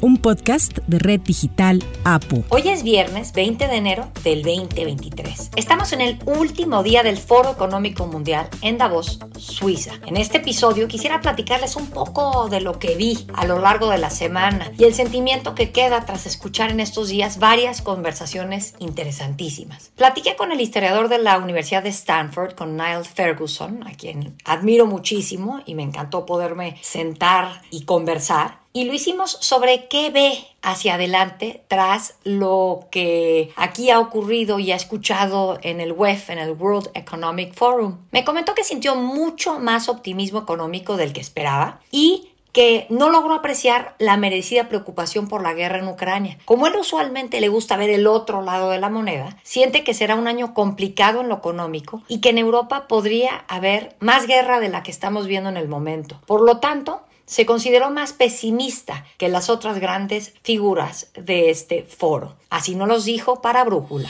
un podcast de Red Digital APU. Hoy es viernes 20 de enero del 2023. Estamos en el último día del Foro Económico Mundial en Davos, Suiza. En este episodio quisiera platicarles un poco de lo que vi a lo largo de la semana y el sentimiento que queda tras escuchar en estos días varias conversaciones interesantísimas. Platiqué con el historiador de la Universidad de Stanford, con Niall Ferguson, a quien admiro muchísimo y me encantó poderme sentar y conversar y lo hicimos sobre qué ve hacia adelante tras lo que aquí ha ocurrido y ha escuchado en el WEF, en el World Economic Forum. Me comentó que sintió mucho más optimismo económico del que esperaba y que no logró apreciar la merecida preocupación por la guerra en Ucrania. Como él usualmente le gusta ver el otro lado de la moneda, siente que será un año complicado en lo económico y que en Europa podría haber más guerra de la que estamos viendo en el momento. Por lo tanto, se consideró más pesimista que las otras grandes figuras de este foro. Así nos los dijo para Brújula.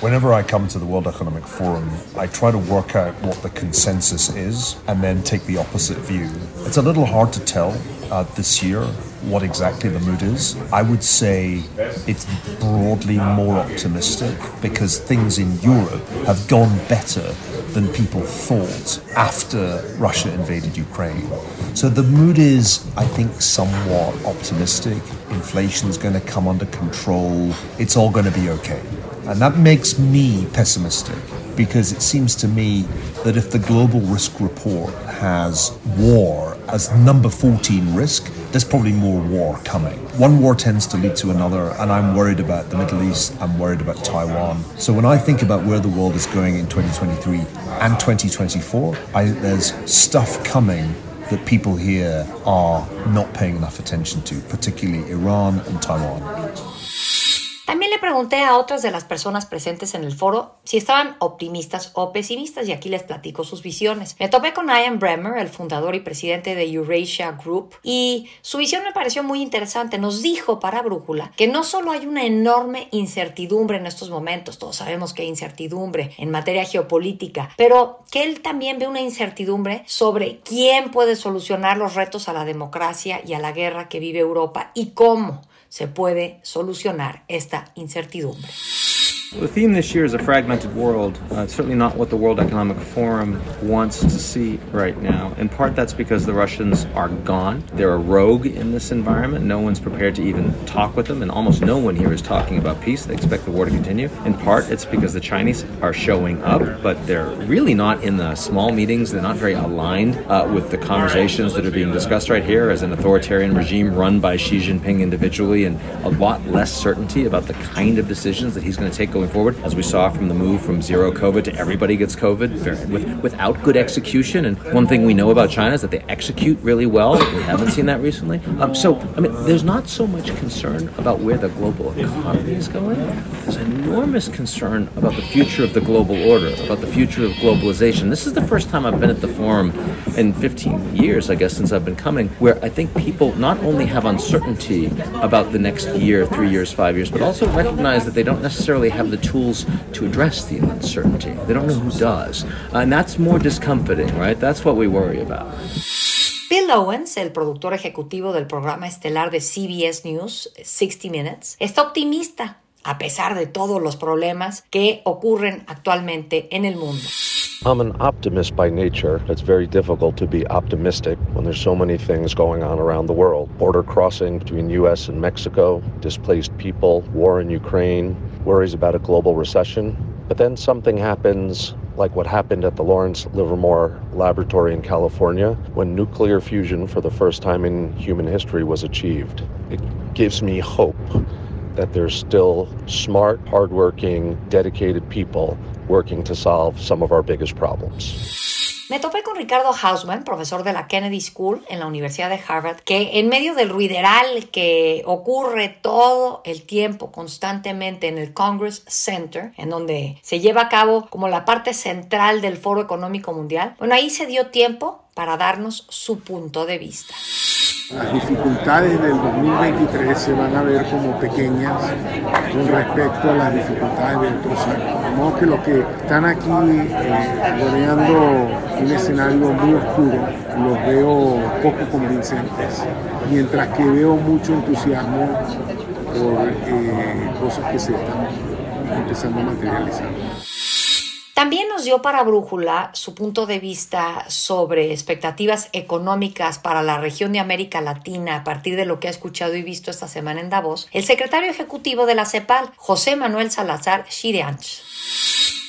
Whenever I come to the World Economic Forum, I try to work out what the consensus is and then take the opposite view. It's a little hard to tell uh, this year what exactly the mood is. I would say it's broadly more optimistic because things in Europe have gone better than people thought after Russia invaded Ukraine. So the mood is, I think, somewhat optimistic. Inflation's going to come under control. It's all going to be okay. And that makes me pessimistic because it seems to me that if the Global Risk Report has war as number 14 risk, there's probably more war coming. One war tends to lead to another, and I'm worried about the Middle East, I'm worried about Taiwan. So when I think about where the world is going in 2023 and 2024, I, there's stuff coming that people here are not paying enough attention to, particularly Iran and Taiwan. También le pregunté a otras de las personas presentes en el foro si estaban optimistas o pesimistas y aquí les platico sus visiones. Me topé con Ian Bremer, el fundador y presidente de Eurasia Group, y su visión me pareció muy interesante. Nos dijo para Brújula que no solo hay una enorme incertidumbre en estos momentos, todos sabemos que hay incertidumbre en materia geopolítica, pero que él también ve una incertidumbre sobre quién puede solucionar los retos a la democracia y a la guerra que vive Europa y cómo se puede solucionar esta incertidumbre. The theme this year is a fragmented world. Uh, it's certainly not what the World Economic Forum wants to see right now. In part, that's because the Russians are gone. They're a rogue in this environment. No one's prepared to even talk with them, and almost no one here is talking about peace. They expect the war to continue. In part, it's because the Chinese are showing up, but they're really not in the small meetings. They're not very aligned uh, with the conversations that are being discussed right here as an authoritarian regime run by Xi Jinping individually, and a lot less certainty about the kind of decisions that he's going to take going forward, as we saw from the move from zero COVID to everybody gets COVID with, without good execution. And one thing we know about China is that they execute really well. We haven't seen that recently. Um, so, I mean, there's not so much concern about where the global economy is going. There's enormous concern about the future of the global order, about the future of globalization. This is the first time I've been at the forum in 15 years, I guess, since I've been coming, where I think people not only have uncertainty about the next year, three years, five years, but also recognize that they don't necessarily have the tools to address the uncertainty. They don't know who does. And that's more discomforting, right? That's what we worry about. Bill Owens, el productor ejecutivo del programa estelar de CBS News, 60 Minutes, está optimista a pesar de todos los problemas que ocurren actualmente en el mundo. I'm an optimist by nature. It's very difficult to be optimistic when there's so many things going on around the world. Border crossing between US and Mexico, displaced people, war in Ukraine, worries about a global recession. But then something happens like what happened at the Lawrence Livermore Laboratory in California when nuclear fusion for the first time in human history was achieved. It gives me hope that there's still smart, hardworking, dedicated people working to solve some of our biggest problems. Me topé con Ricardo Hausman, profesor de la Kennedy School en la Universidad de Harvard, que en medio del ruideral que ocurre todo el tiempo, constantemente en el Congress Center, en donde se lleva a cabo como la parte central del Foro Económico Mundial, bueno, ahí se dio tiempo para darnos su punto de vista. Las dificultades del 2023 se van a ver como pequeñas con respecto a las dificultades de otros años. De modo que los que están aquí eh, rodeando un escenario muy oscuro los veo poco convincentes, mientras que veo mucho entusiasmo por eh, cosas que se están empezando a materializar. También nos dio para Brújula su punto de vista sobre expectativas económicas para la región de América Latina a partir de lo que ha escuchado y visto esta semana en Davos el secretario ejecutivo de la CEPAL, José Manuel Salazar Shireanch.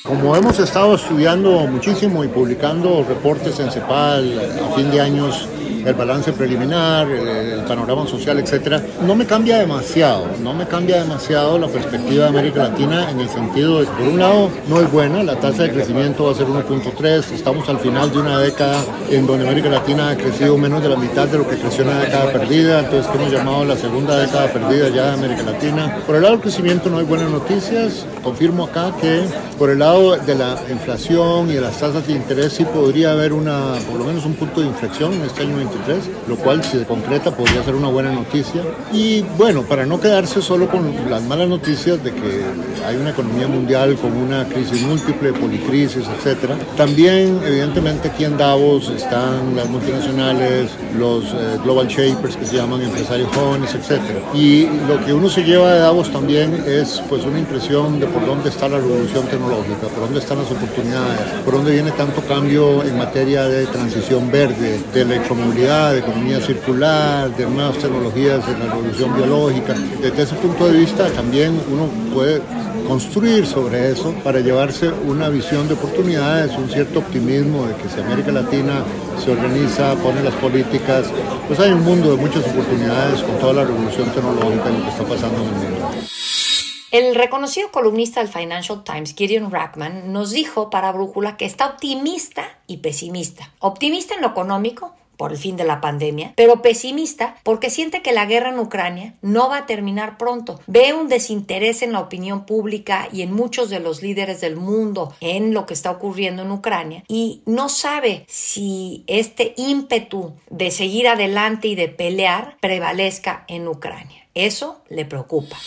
Como hemos estado estudiando muchísimo y publicando reportes en CEPAL a fin de años el balance preliminar, el, panorama social, etcétera, no me cambia demasiado, no me cambia demasiado la perspectiva de América Latina en el sentido de, por un lado, no es buena, la tasa de crecimiento va a ser 1.3, estamos al final de una década en donde América Latina ha crecido menos de la mitad de lo que creció en la década perdida, entonces que hemos llamado la segunda década perdida ya de América Latina. Por el lado del crecimiento no hay buenas noticias, confirmo acá que por el lado de la inflación y de las tasas de interés sí podría haber una, por lo menos un punto de inflexión en este año lo cual si se concreta podría ser una buena noticia. Y bueno, para no quedarse solo con las malas noticias de que hay una economía mundial con una crisis múltiple, policrisis, etcétera, también evidentemente aquí en Davos están las multinacionales, los eh, global shapers que se llaman empresarios jóvenes, etcétera. Y lo que uno se lleva de Davos también es pues una impresión de por dónde está la revolución tecnológica, por dónde están las oportunidades, por dónde viene tanto cambio en materia de transición verde, de electromovilidad de economía circular, de nuevas tecnologías de la revolución biológica. Desde ese punto de vista también uno puede construir sobre eso para llevarse una visión de oportunidades, un cierto optimismo de que si América Latina se organiza, pone las políticas, pues hay un mundo de muchas oportunidades con toda la revolución tecnológica y lo que está pasando en el mundo. El reconocido columnista del Financial Times, Gideon Rackman, nos dijo para Brújula que está optimista y pesimista. Optimista en lo económico, por el fin de la pandemia, pero pesimista porque siente que la guerra en Ucrania no va a terminar pronto. Ve un desinterés en la opinión pública y en muchos de los líderes del mundo en lo que está ocurriendo en Ucrania y no sabe si este ímpetu de seguir adelante y de pelear prevalezca en Ucrania. Eso le preocupa.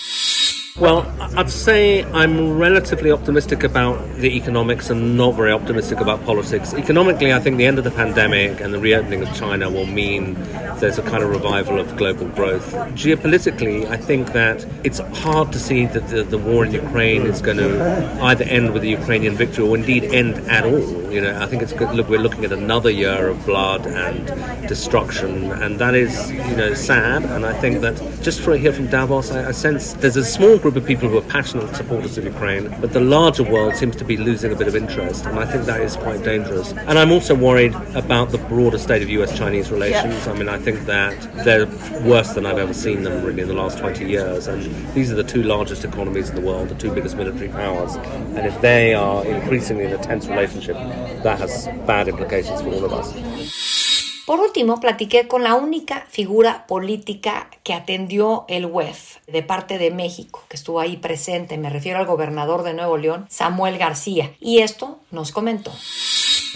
Well, I'd say I'm relatively optimistic about the economics and not very optimistic about politics. Economically, I think the end of the pandemic and the reopening of China will mean there's a kind of revival of global growth. Geopolitically, I think that it's hard to see that the, the war in Ukraine is going to either end with a Ukrainian victory or indeed end at all. You know, I think it's good. Look, we're looking at another year of blood and destruction, and that is, you know, sad. And I think that just for here from Davos, I, I sense there's a small group of people who are passionate supporters of Ukraine, but the larger world seems to be losing a bit of interest, and I think that is quite dangerous. And I'm also worried about the broader state of US-Chinese relations. Yeah. I mean, I think that they're worse than I've ever seen them really in the last 20 years, and these are the two largest economies in the world, the two biggest military powers, and if they are increasingly in a tense relationship, that has bad implications for all of us. Por último, platiqué con la única figura política que atendió el WEF de parte de México, que estuvo ahí presente, me refiero al gobernador de Nuevo León, Samuel García, y esto nos comentó.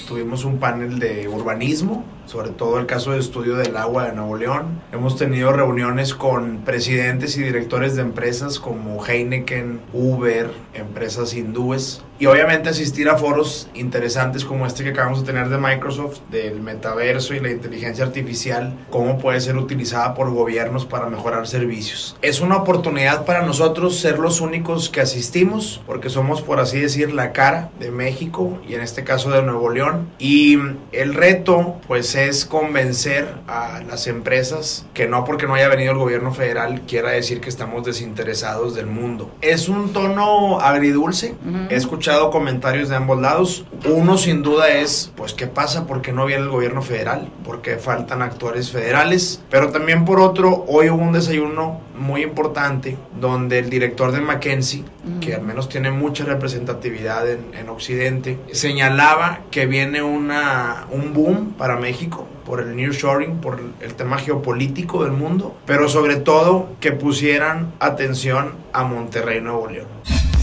Tuvimos un panel de urbanismo, sobre todo el caso de estudio del agua de Nuevo León. Hemos tenido reuniones con presidentes y directores de empresas como Heineken, Uber, empresas hindúes. Y obviamente asistir a foros interesantes como este que acabamos de tener de Microsoft, del metaverso y la inteligencia artificial, cómo puede ser utilizada por gobiernos para mejorar servicios. Es una oportunidad para nosotros ser los únicos que asistimos, porque somos, por así decir, la cara de México y en este caso de Nuevo León. Y el reto, pues, es convencer a las empresas que no porque no haya venido el gobierno federal quiera decir que estamos desinteresados del mundo. Es un tono agridulce. He escuchado comentarios de ambos lados. Uno sin duda es, pues, ¿qué pasa porque no viene el gobierno federal? Porque faltan actores federales. Pero también por otro, hoy hubo un desayuno muy importante donde el director de McKinsey, que al menos tiene mucha representatividad en, en Occidente, señalaba que viene una, un boom para México por el nearshoring, por el tema geopolítico del mundo, pero sobre todo que pusieran atención a Monterrey, Nuevo León.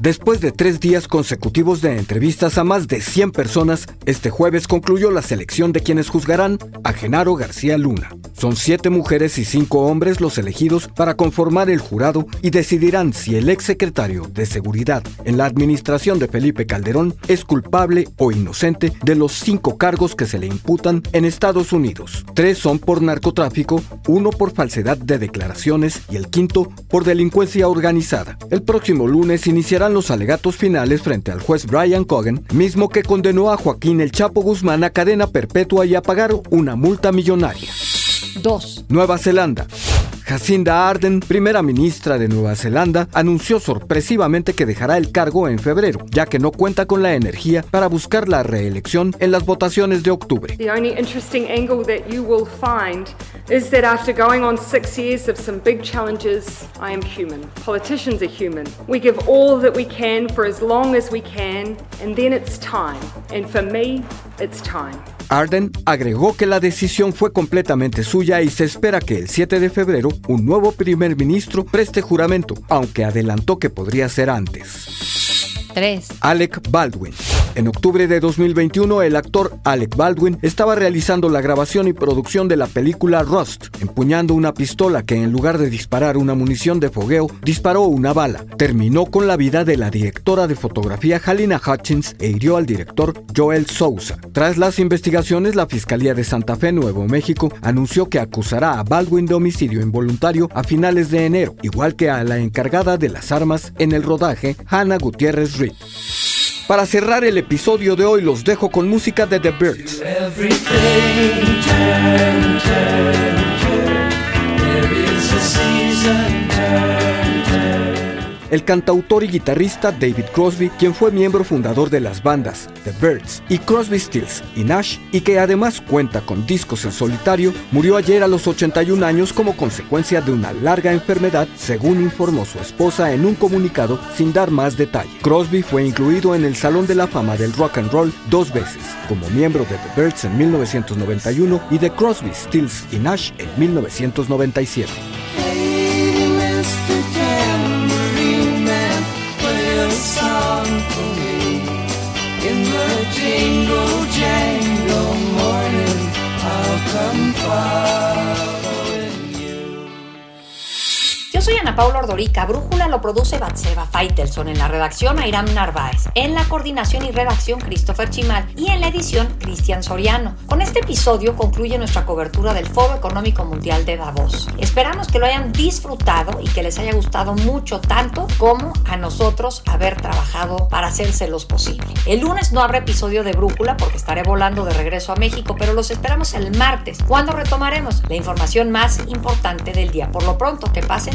Después de tres días consecutivos de entrevistas a más de 100 personas, este jueves concluyó la selección de quienes juzgarán a Genaro García Luna. Son siete mujeres y cinco hombres los elegidos para conformar el jurado y decidirán si el exsecretario de Seguridad en la administración de Felipe Calderón es culpable o inocente de los cinco cargos que se le imputan en Estados Unidos. Tres son por narcotráfico, uno por falsedad de declaraciones y el quinto por delincuencia organizada. El próximo lunes iniciarán los alegatos finales frente al juez Brian Cogan, mismo que condenó a Joaquín El Chapo Guzmán a cadena perpetua y a pagar una multa millonaria. 2. Nueva Zelanda. Jacinda Arden, primera ministra de Nueva Zelanda, anunció sorpresivamente que dejará el cargo en febrero, ya que no cuenta con la energía para buscar la reelección en las votaciones de octubre. The only interesting angle that you will find is that after going on six years of some big challenges, I am human. Politicians are human. We give all that we can for as long as we can, and then it's time. And for me, it's time. Arden agregó que la decisión fue completamente suya y se espera que el 7 de febrero un nuevo primer ministro preste juramento, aunque adelantó que podría ser antes. 3. Alec Baldwin. En octubre de 2021, el actor Alec Baldwin estaba realizando la grabación y producción de la película Rust, empuñando una pistola que en lugar de disparar una munición de fogueo, disparó una bala. Terminó con la vida de la directora de fotografía Halina Hutchins e hirió al director Joel Sousa. Tras las investigaciones, la Fiscalía de Santa Fe, Nuevo México, anunció que acusará a Baldwin de homicidio involuntario a finales de enero, igual que a la encargada de las armas en el rodaje, Hannah Gutiérrez Reed. Para cerrar el episodio de hoy los dejo con música de The Birds. El cantautor y guitarrista David Crosby, quien fue miembro fundador de las bandas The Birds y Crosby Stills y Nash, y que además cuenta con discos en solitario, murió ayer a los 81 años como consecuencia de una larga enfermedad, según informó su esposa en un comunicado sin dar más detalle. Crosby fue incluido en el Salón de la Fama del Rock and Roll dos veces, como miembro de The Birds en 1991 y de Crosby, Stills y Nash en 1997. love. Soy Ana Paula Ordorica. Brújula lo produce Batseba Faitelson. En la redacción, Airam Narváez. En la coordinación y redacción, Christopher Chimal. Y en la edición, Cristian Soriano. Con este episodio concluye nuestra cobertura del Foro Económico Mundial de Davos. Esperamos que lo hayan disfrutado y que les haya gustado mucho, tanto como a nosotros haber trabajado para hacérselos posible. El lunes no habrá episodio de Brújula porque estaré volando de regreso a México, pero los esperamos el martes, cuando retomaremos la información más importante del día. Por lo pronto, que pasen